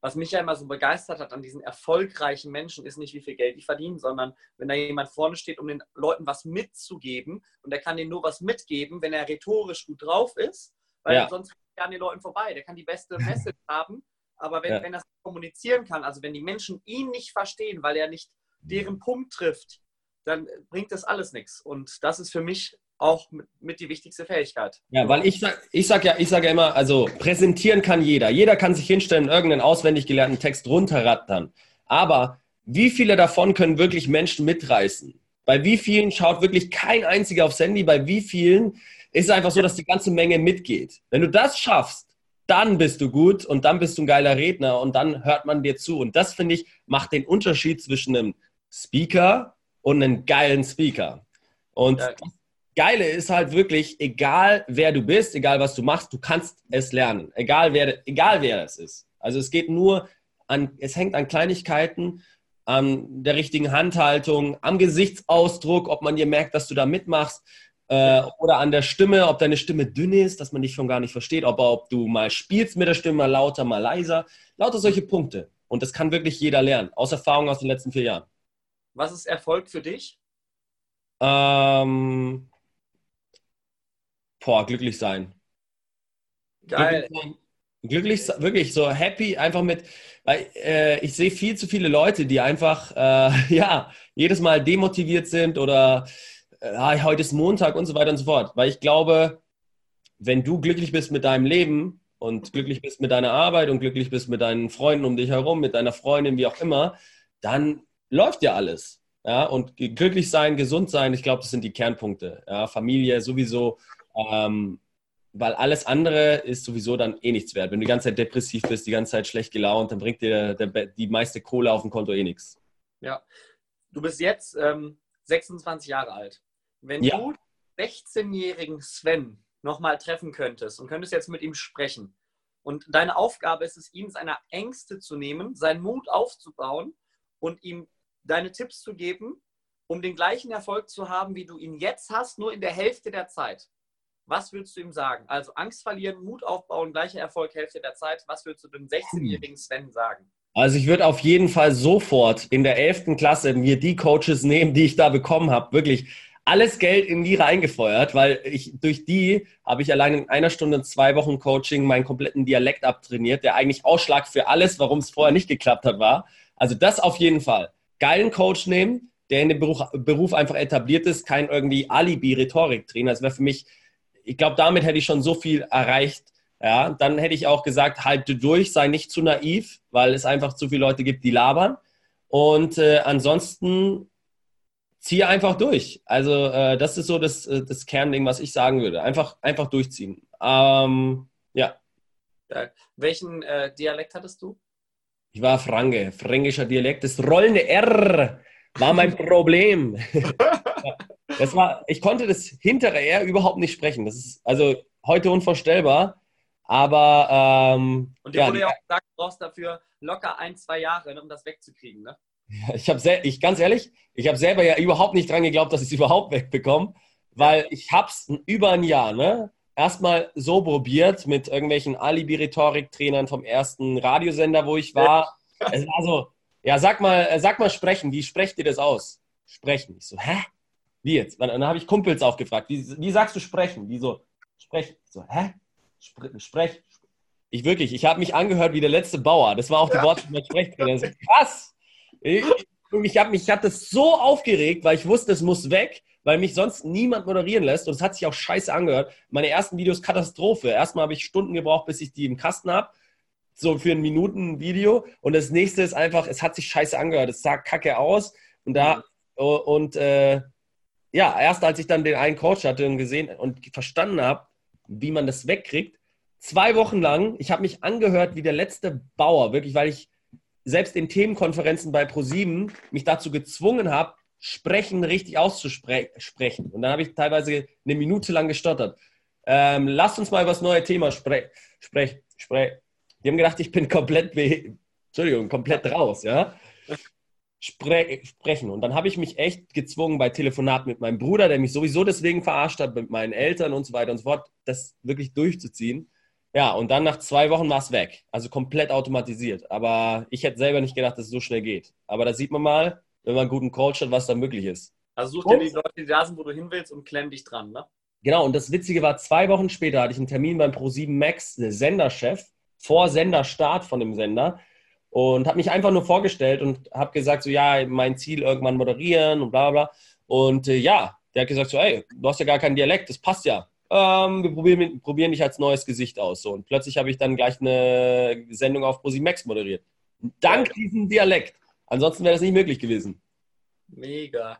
was mich ja immer so begeistert hat an diesen erfolgreichen Menschen, ist nicht, wie viel Geld die verdienen, sondern wenn da jemand vorne steht, um den Leuten was mitzugeben und der kann denen nur was mitgeben, wenn er rhetorisch gut drauf ist, weil ja. sonst an den Leuten vorbei. Der kann die beste Message haben, aber wenn, ja. wenn er das kommunizieren kann, also wenn die Menschen ihn nicht verstehen, weil er nicht deren Punkt trifft, dann bringt das alles nichts. Und das ist für mich auch mit, mit, die wichtigste Fähigkeit. Ja, weil ich sage ich sag ja, sag ja immer, also präsentieren kann jeder. Jeder kann sich hinstellen, irgendeinen auswendig gelernten Text runterrattern. Aber wie viele davon können wirklich Menschen mitreißen? Bei wie vielen schaut wirklich kein einziger aufs Handy? Bei wie vielen ist es einfach so, dass die ganze Menge mitgeht? Wenn du das schaffst, dann bist du gut und dann bist du ein geiler Redner und dann hört man dir zu. Und das, finde ich, macht den Unterschied zwischen einem Speaker und einem geilen Speaker. Und ja. das Geile ist halt wirklich, egal wer du bist, egal was du machst, du kannst es lernen. Egal wer, egal wer es ist. Also es geht nur an, es hängt an Kleinigkeiten, an der richtigen Handhaltung, am Gesichtsausdruck, ob man dir merkt, dass du da mitmachst äh, oder an der Stimme, ob deine Stimme dünn ist, dass man dich schon gar nicht versteht, ob, ob du mal spielst mit der Stimme, mal lauter, mal leiser. Lauter solche Punkte. Und das kann wirklich jeder lernen, aus Erfahrung aus den letzten vier Jahren. Was ist Erfolg für dich? Ähm, boah, glücklich sein. Geil. Glücklich, sein. glücklich wirklich so happy, einfach mit, weil äh, ich sehe viel zu viele Leute, die einfach, äh, ja, jedes Mal demotiviert sind oder äh, heute ist Montag und so weiter und so fort. Weil ich glaube, wenn du glücklich bist mit deinem Leben und glücklich bist mit deiner Arbeit und glücklich bist mit deinen Freunden um dich herum, mit deiner Freundin, wie auch immer, dann läuft ja alles. Ja, und glücklich sein, gesund sein, ich glaube, das sind die Kernpunkte. Ja, Familie sowieso. Ähm, weil alles andere ist sowieso dann eh nichts wert. Wenn du die ganze Zeit depressiv bist, die ganze Zeit schlecht gelaunt, dann bringt dir der, der, die meiste Kohle auf dem Konto eh nichts. Ja. Du bist jetzt ähm, 26 Jahre alt. Wenn ja. du 16-jährigen Sven nochmal treffen könntest und könntest jetzt mit ihm sprechen und deine Aufgabe ist es, ihn seiner Ängste zu nehmen, seinen Mut aufzubauen und ihm deine Tipps zu geben, um den gleichen Erfolg zu haben, wie du ihn jetzt hast, nur in der Hälfte der Zeit. Was würdest du ihm sagen? Also Angst verlieren, Mut aufbauen, gleicher Erfolg, Hälfte der Zeit. Was würdest du dem 16-jährigen Sven sagen? Also ich würde auf jeden Fall sofort in der 11. Klasse mir die Coaches nehmen, die ich da bekommen habe. Wirklich alles Geld in die reingefeuert, weil ich durch die habe ich allein in einer Stunde zwei Wochen Coaching meinen kompletten Dialekt abtrainiert, der eigentlich Ausschlag für alles, warum es vorher nicht geklappt hat, war. Also das auf jeden Fall. Geilen Coach nehmen, der in dem Beruf, Beruf einfach etabliert ist, kein irgendwie Alibi-Rhetorik-Trainer. Das wäre für mich, ich glaube, damit hätte ich schon so viel erreicht. Ja, dann hätte ich auch gesagt, halte durch, sei nicht zu naiv, weil es einfach zu viele Leute gibt, die labern. Und äh, ansonsten ziehe einfach durch. Also äh, das ist so das, äh, das Kernding, was ich sagen würde. Einfach, einfach durchziehen. Ähm, ja. ja. Welchen äh, Dialekt hattest du? Ich war Franke, fränkischer Dialekt. Das rollende R war mein Problem. das war, ich konnte das hintere R überhaupt nicht sprechen. Das ist also heute unvorstellbar. Aber ähm, und dir ja, wurde ja auch gesagt, du brauchst dafür locker ein, zwei Jahre, um das wegzukriegen, ne? Ich habe ich ganz ehrlich, ich habe selber ja überhaupt nicht dran geglaubt, dass ich es überhaupt wegbekomme, weil ich hab's über ein Jahr, ne? Erstmal so probiert mit irgendwelchen Alibi-Rhetorik-Trainern vom ersten Radiosender, wo ich war. Es war so, ja, sag mal, äh, sag mal sprechen, wie sprecht ihr das aus? Sprechen. Ich so, hä? Wie jetzt? Dann habe ich Kumpels auch gefragt, wie, wie sagst du sprechen? Die so, sprechen. Ich so, hä? Spre sprech. Ich wirklich, ich habe mich angehört wie der letzte Bauer. Das war auch die ja. Worte meines Sprechtrainers. Krass! Ich, ich habe mich hab das so aufgeregt, weil ich wusste, es muss weg, weil mich sonst niemand moderieren lässt. Und es hat sich auch scheiße angehört. Meine ersten Videos Katastrophe. Erstmal habe ich Stunden gebraucht, bis ich die im Kasten habe. So für ein Minuten Video. Und das nächste ist einfach, es hat sich scheiße angehört. Es sah kacke aus. Und da, mhm. und äh, ja, erst als ich dann den einen Coach hatte und gesehen und verstanden habe, wie man das wegkriegt, zwei Wochen lang, ich habe mich angehört wie der letzte Bauer, wirklich, weil ich selbst in Themenkonferenzen bei ProSieben mich dazu gezwungen habe, Sprechen richtig auszusprechen. Und dann habe ich teilweise eine Minute lang gestottert. Ähm, lasst uns mal über das neue Thema sprechen. Sprech, sprech. Die haben gedacht, ich bin komplett, Entschuldigung, komplett raus, ja. Spre sprechen. Und dann habe ich mich echt gezwungen bei Telefonat mit meinem Bruder, der mich sowieso deswegen verarscht hat, mit meinen Eltern und so weiter und so fort, das wirklich durchzuziehen. Ja, und dann nach zwei Wochen war es weg. Also komplett automatisiert. Aber ich hätte selber nicht gedacht, dass es so schnell geht. Aber da sieht man mal, wenn man einen guten Coach hat, was da möglich ist. Also such dir die Leute, die da sind, wo du hin willst und klemm dich dran, ne? Genau, und das Witzige war, zwei Wochen später hatte ich einen Termin beim Pro7 Max, der Senderchef, vor Senderstart von dem Sender und habe mich einfach nur vorgestellt und habe gesagt, so ja, mein Ziel irgendwann moderieren und bla bla. Und äh, ja, der hat gesagt, so ey, du hast ja gar keinen Dialekt, das passt ja ähm, wir probieren, probieren dich als neues Gesicht aus. So. Und plötzlich habe ich dann gleich eine Sendung auf Max moderiert. Dank diesem Dialekt. Ansonsten wäre das nicht möglich gewesen. Mega.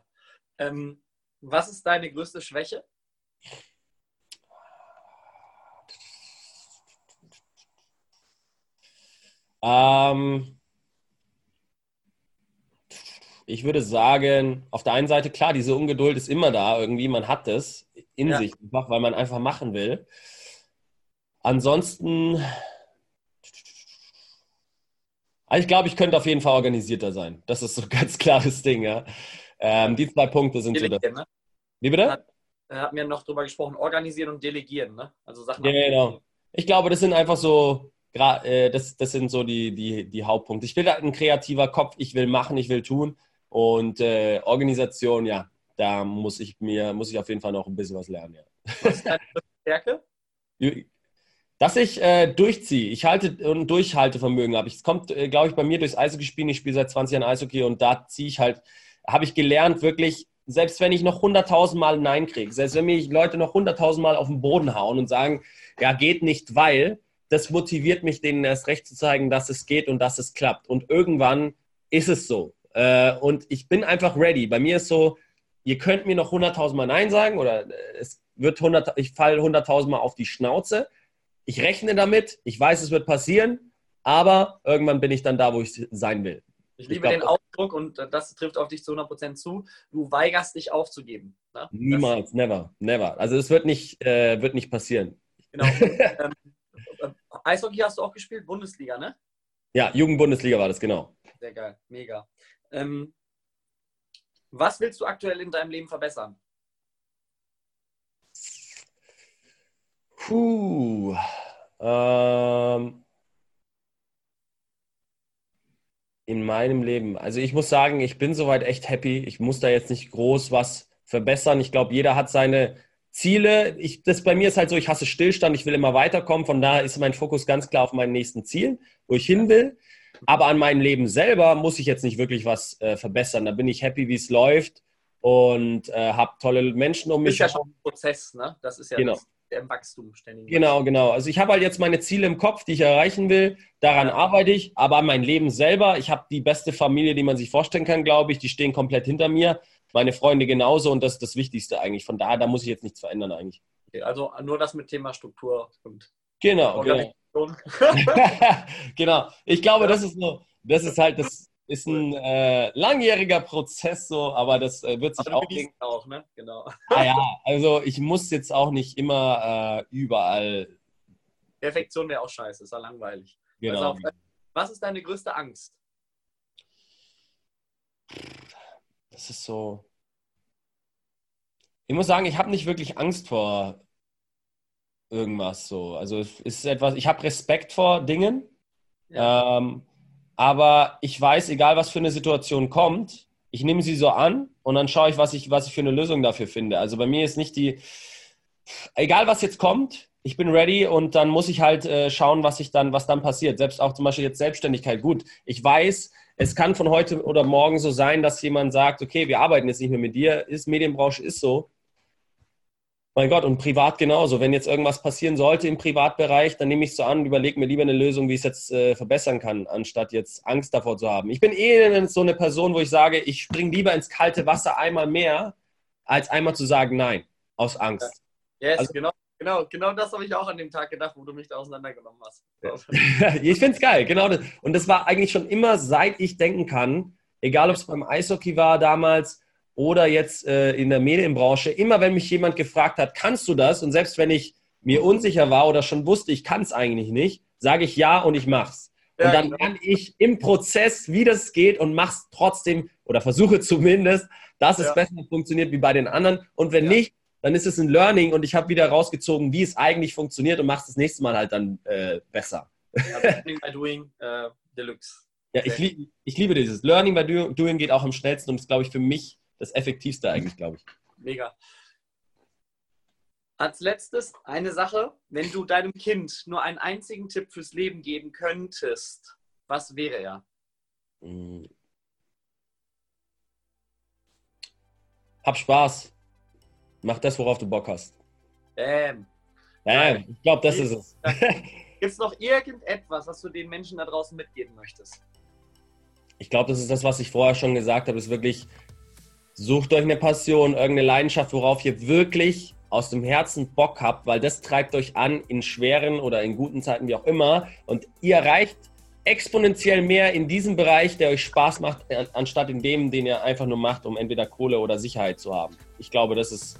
Ähm, was ist deine größte Schwäche? Ähm, ich würde sagen, auf der einen Seite, klar, diese Ungeduld ist immer da, irgendwie, man hat es in ja. sich, einfach, weil man einfach machen will. Ansonsten, also ich glaube, ich könnte auf jeden Fall organisierter sein. Das ist so ein ganz klares Ding, ja. Ähm, die zwei Punkte sind so das. Ne? Wie bitte? Hat, hat mir noch drüber gesprochen, organisieren und delegieren, ne? Also Sachen. Ja, genau. Ich glaube, das sind einfach so, äh, das, das sind so die, die, die Hauptpunkte. Ich bin halt ein kreativer Kopf, ich will machen, ich will tun. Und äh, Organisation, ja, da muss ich mir, muss ich auf jeden Fall noch ein bisschen was lernen. Ja. Was ist deine Stärke? Dass ich äh, durchziehe. Ich halte und Durchhaltevermögen habe. Es kommt, äh, glaube ich, bei mir durchs Eishockey spielen. Ich spiele seit 20 Jahren Eishockey und da ziehe ich halt, habe ich gelernt, wirklich, selbst wenn ich noch 100.000 Mal Nein kriege, selbst wenn mich Leute noch 100.000 Mal auf den Boden hauen und sagen, ja, geht nicht, weil, das motiviert mich, denen erst recht zu zeigen, dass es geht und dass es klappt. Und irgendwann ist es so. Äh, und ich bin einfach ready. Bei mir ist so, ihr könnt mir noch 100.000 Mal Nein sagen oder es wird 100, ich falle 100.000 Mal auf die Schnauze. Ich rechne damit, ich weiß, es wird passieren, aber irgendwann bin ich dann da, wo ich sein will. Ich liebe ich glaub, den Ausdruck und das trifft auf dich zu 100% zu. Du weigerst dich aufzugeben. Ne? Niemals, das, never, never. Also es wird nicht, äh, wird nicht passieren. Genau. ähm, äh, Eishockey hast du auch gespielt, Bundesliga, ne? Ja, Jugendbundesliga war das, genau. Sehr geil, mega. Ähm, was willst du aktuell in deinem Leben verbessern? Puh. Ähm, in meinem Leben. Also ich muss sagen, ich bin soweit echt happy. Ich muss da jetzt nicht groß was verbessern. Ich glaube, jeder hat seine Ziele. Ich, das bei mir ist halt so, ich hasse Stillstand, ich will immer weiterkommen. Von daher ist mein Fokus ganz klar auf meinen nächsten Zielen, wo ich hin will. Aber an meinem Leben selber muss ich jetzt nicht wirklich was äh, verbessern. Da bin ich happy, wie es läuft und äh, habe tolle Menschen um mich. Das ist ja schon ein Prozess, ne? Das ist ja genau. das, der Wachstum ständig. Genau, genau. Also ich habe halt jetzt meine Ziele im Kopf, die ich erreichen will. Daran arbeite ich. Aber an mein Leben selber, ich habe die beste Familie, die man sich vorstellen kann, glaube ich. Die stehen komplett hinter mir. Meine Freunde genauso und das ist das Wichtigste eigentlich. Von daher, da muss ich jetzt nichts verändern eigentlich. Okay, also nur das mit Thema Struktur und Genau, genau. genau. Ich glaube, das ist so, das ist halt das, ist ein äh, langjähriger Prozess so, aber das äh, wird sich auch, auch ne? genau. Ah ja, also ich muss jetzt auch nicht immer äh, überall. Perfektion wäre auch scheiße, ist ja langweilig. Genau. Also, was ist deine größte Angst? Das ist so. Ich muss sagen, ich habe nicht wirklich Angst vor irgendwas so. Also es ist etwas, ich habe Respekt vor Dingen. Ja. Ähm, aber ich weiß, egal was für eine Situation kommt, ich nehme sie so an und dann schaue ich, was ich, was ich für eine Lösung dafür finde. Also bei mir ist nicht die, egal was jetzt kommt, ich bin ready und dann muss ich halt äh, schauen, was ich dann, was dann passiert. Selbst auch zum Beispiel jetzt Selbstständigkeit. Gut, ich weiß, es kann von heute oder morgen so sein, dass jemand sagt, okay, wir arbeiten jetzt nicht mehr mit dir, ist Medienbranche ist so. Mein Gott, und privat genauso. Wenn jetzt irgendwas passieren sollte im Privatbereich, dann nehme ich es so an, überlege mir lieber eine Lösung, wie ich es jetzt äh, verbessern kann, anstatt jetzt Angst davor zu haben. Ich bin eh so eine Person, wo ich sage, ich springe lieber ins kalte Wasser einmal mehr, als einmal zu sagen Nein, aus Angst. Yes, also, genau, genau, genau das habe ich auch an dem Tag gedacht, wo du mich da auseinandergenommen hast. ich finde es geil, genau. Das. Und das war eigentlich schon immer, seit ich denken kann, egal ob es beim Eishockey war damals, oder jetzt äh, in der Medienbranche, immer wenn mich jemand gefragt hat, kannst du das? Und selbst wenn ich mir unsicher war oder schon wusste, ich kann es eigentlich nicht, sage ich ja und ich mach's. Und dann genau. lerne ich im Prozess, wie das geht und mach's trotzdem oder versuche zumindest, dass es ja. besser funktioniert wie bei den anderen. Und wenn ja. nicht, dann ist es ein Learning und ich habe wieder rausgezogen, wie es eigentlich funktioniert und mach's das nächste Mal halt dann äh, besser. Learning by Doing uh, Deluxe. Ja, ich, ich liebe dieses. Learning by Doing geht auch am schnellsten und ist, glaube ich, für mich das Effektivste eigentlich, glaube ich. Mega. Als letztes eine Sache, wenn du deinem Kind nur einen einzigen Tipp fürs Leben geben könntest, was wäre er? Hm. Hab Spaß. Mach das, worauf du Bock hast. Ähm. Ähm, ich glaube, das ist es. Gibt es noch irgendetwas, was du den Menschen da draußen mitgeben möchtest? Ich glaube, das ist das, was ich vorher schon gesagt habe, ist wirklich Sucht euch eine Passion, irgendeine Leidenschaft, worauf ihr wirklich aus dem Herzen Bock habt, weil das treibt euch an in schweren oder in guten Zeiten, wie auch immer. Und ihr erreicht exponentiell mehr in diesem Bereich, der euch Spaß macht, anstatt in dem, den ihr einfach nur macht, um entweder Kohle oder Sicherheit zu haben. Ich glaube, das ist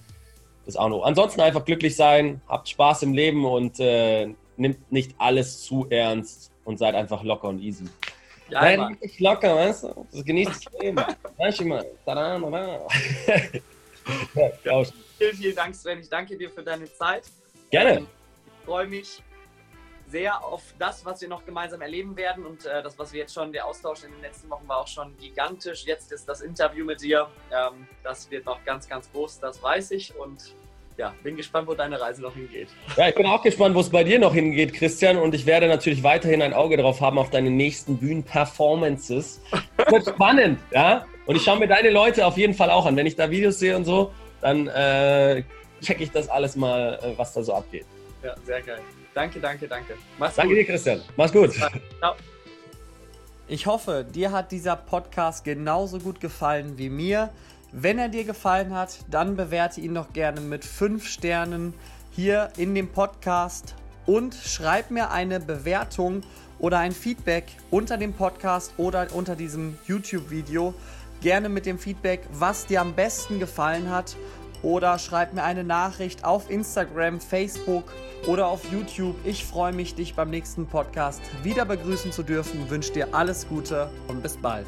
das auch noch. Ansonsten einfach glücklich sein, habt Spaß im Leben und äh, nimmt nicht alles zu ernst und seid einfach locker und easy. Ja, Nein, Mann. nicht locker, weißt du? Das genießt das Leben. weißt du, Mann. Tada, tada. ja, vielen, vielen Dank, Sven. Ich danke dir für deine Zeit. Gerne. Ich freue mich sehr auf das, was wir noch gemeinsam erleben werden und äh, das, was wir jetzt schon, der Austausch in den letzten Wochen war auch schon gigantisch. Jetzt ist das Interview mit dir. Ähm, das wird noch ganz, ganz groß, das weiß ich und ja, bin gespannt, wo deine Reise noch hingeht. Ja, ich bin auch gespannt, wo es bei dir noch hingeht, Christian. Und ich werde natürlich weiterhin ein Auge drauf haben auf deine nächsten Bühnenperformances. Das wird spannend, ja. Und ich schaue mir deine Leute auf jeden Fall auch an. Wenn ich da Videos sehe und so, dann äh, checke ich das alles mal, äh, was da so abgeht. Ja, sehr geil. Danke, danke, danke. Mach's danke gut. dir, Christian. Mach's gut. Ciao. Ich hoffe, dir hat dieser Podcast genauso gut gefallen wie mir. Wenn er dir gefallen hat, dann bewerte ihn doch gerne mit 5 Sternen hier in dem Podcast und schreib mir eine Bewertung oder ein Feedback unter dem Podcast oder unter diesem YouTube-Video. Gerne mit dem Feedback, was dir am besten gefallen hat. Oder schreib mir eine Nachricht auf Instagram, Facebook oder auf YouTube. Ich freue mich, dich beim nächsten Podcast wieder begrüßen zu dürfen. Wünsche dir alles Gute und bis bald.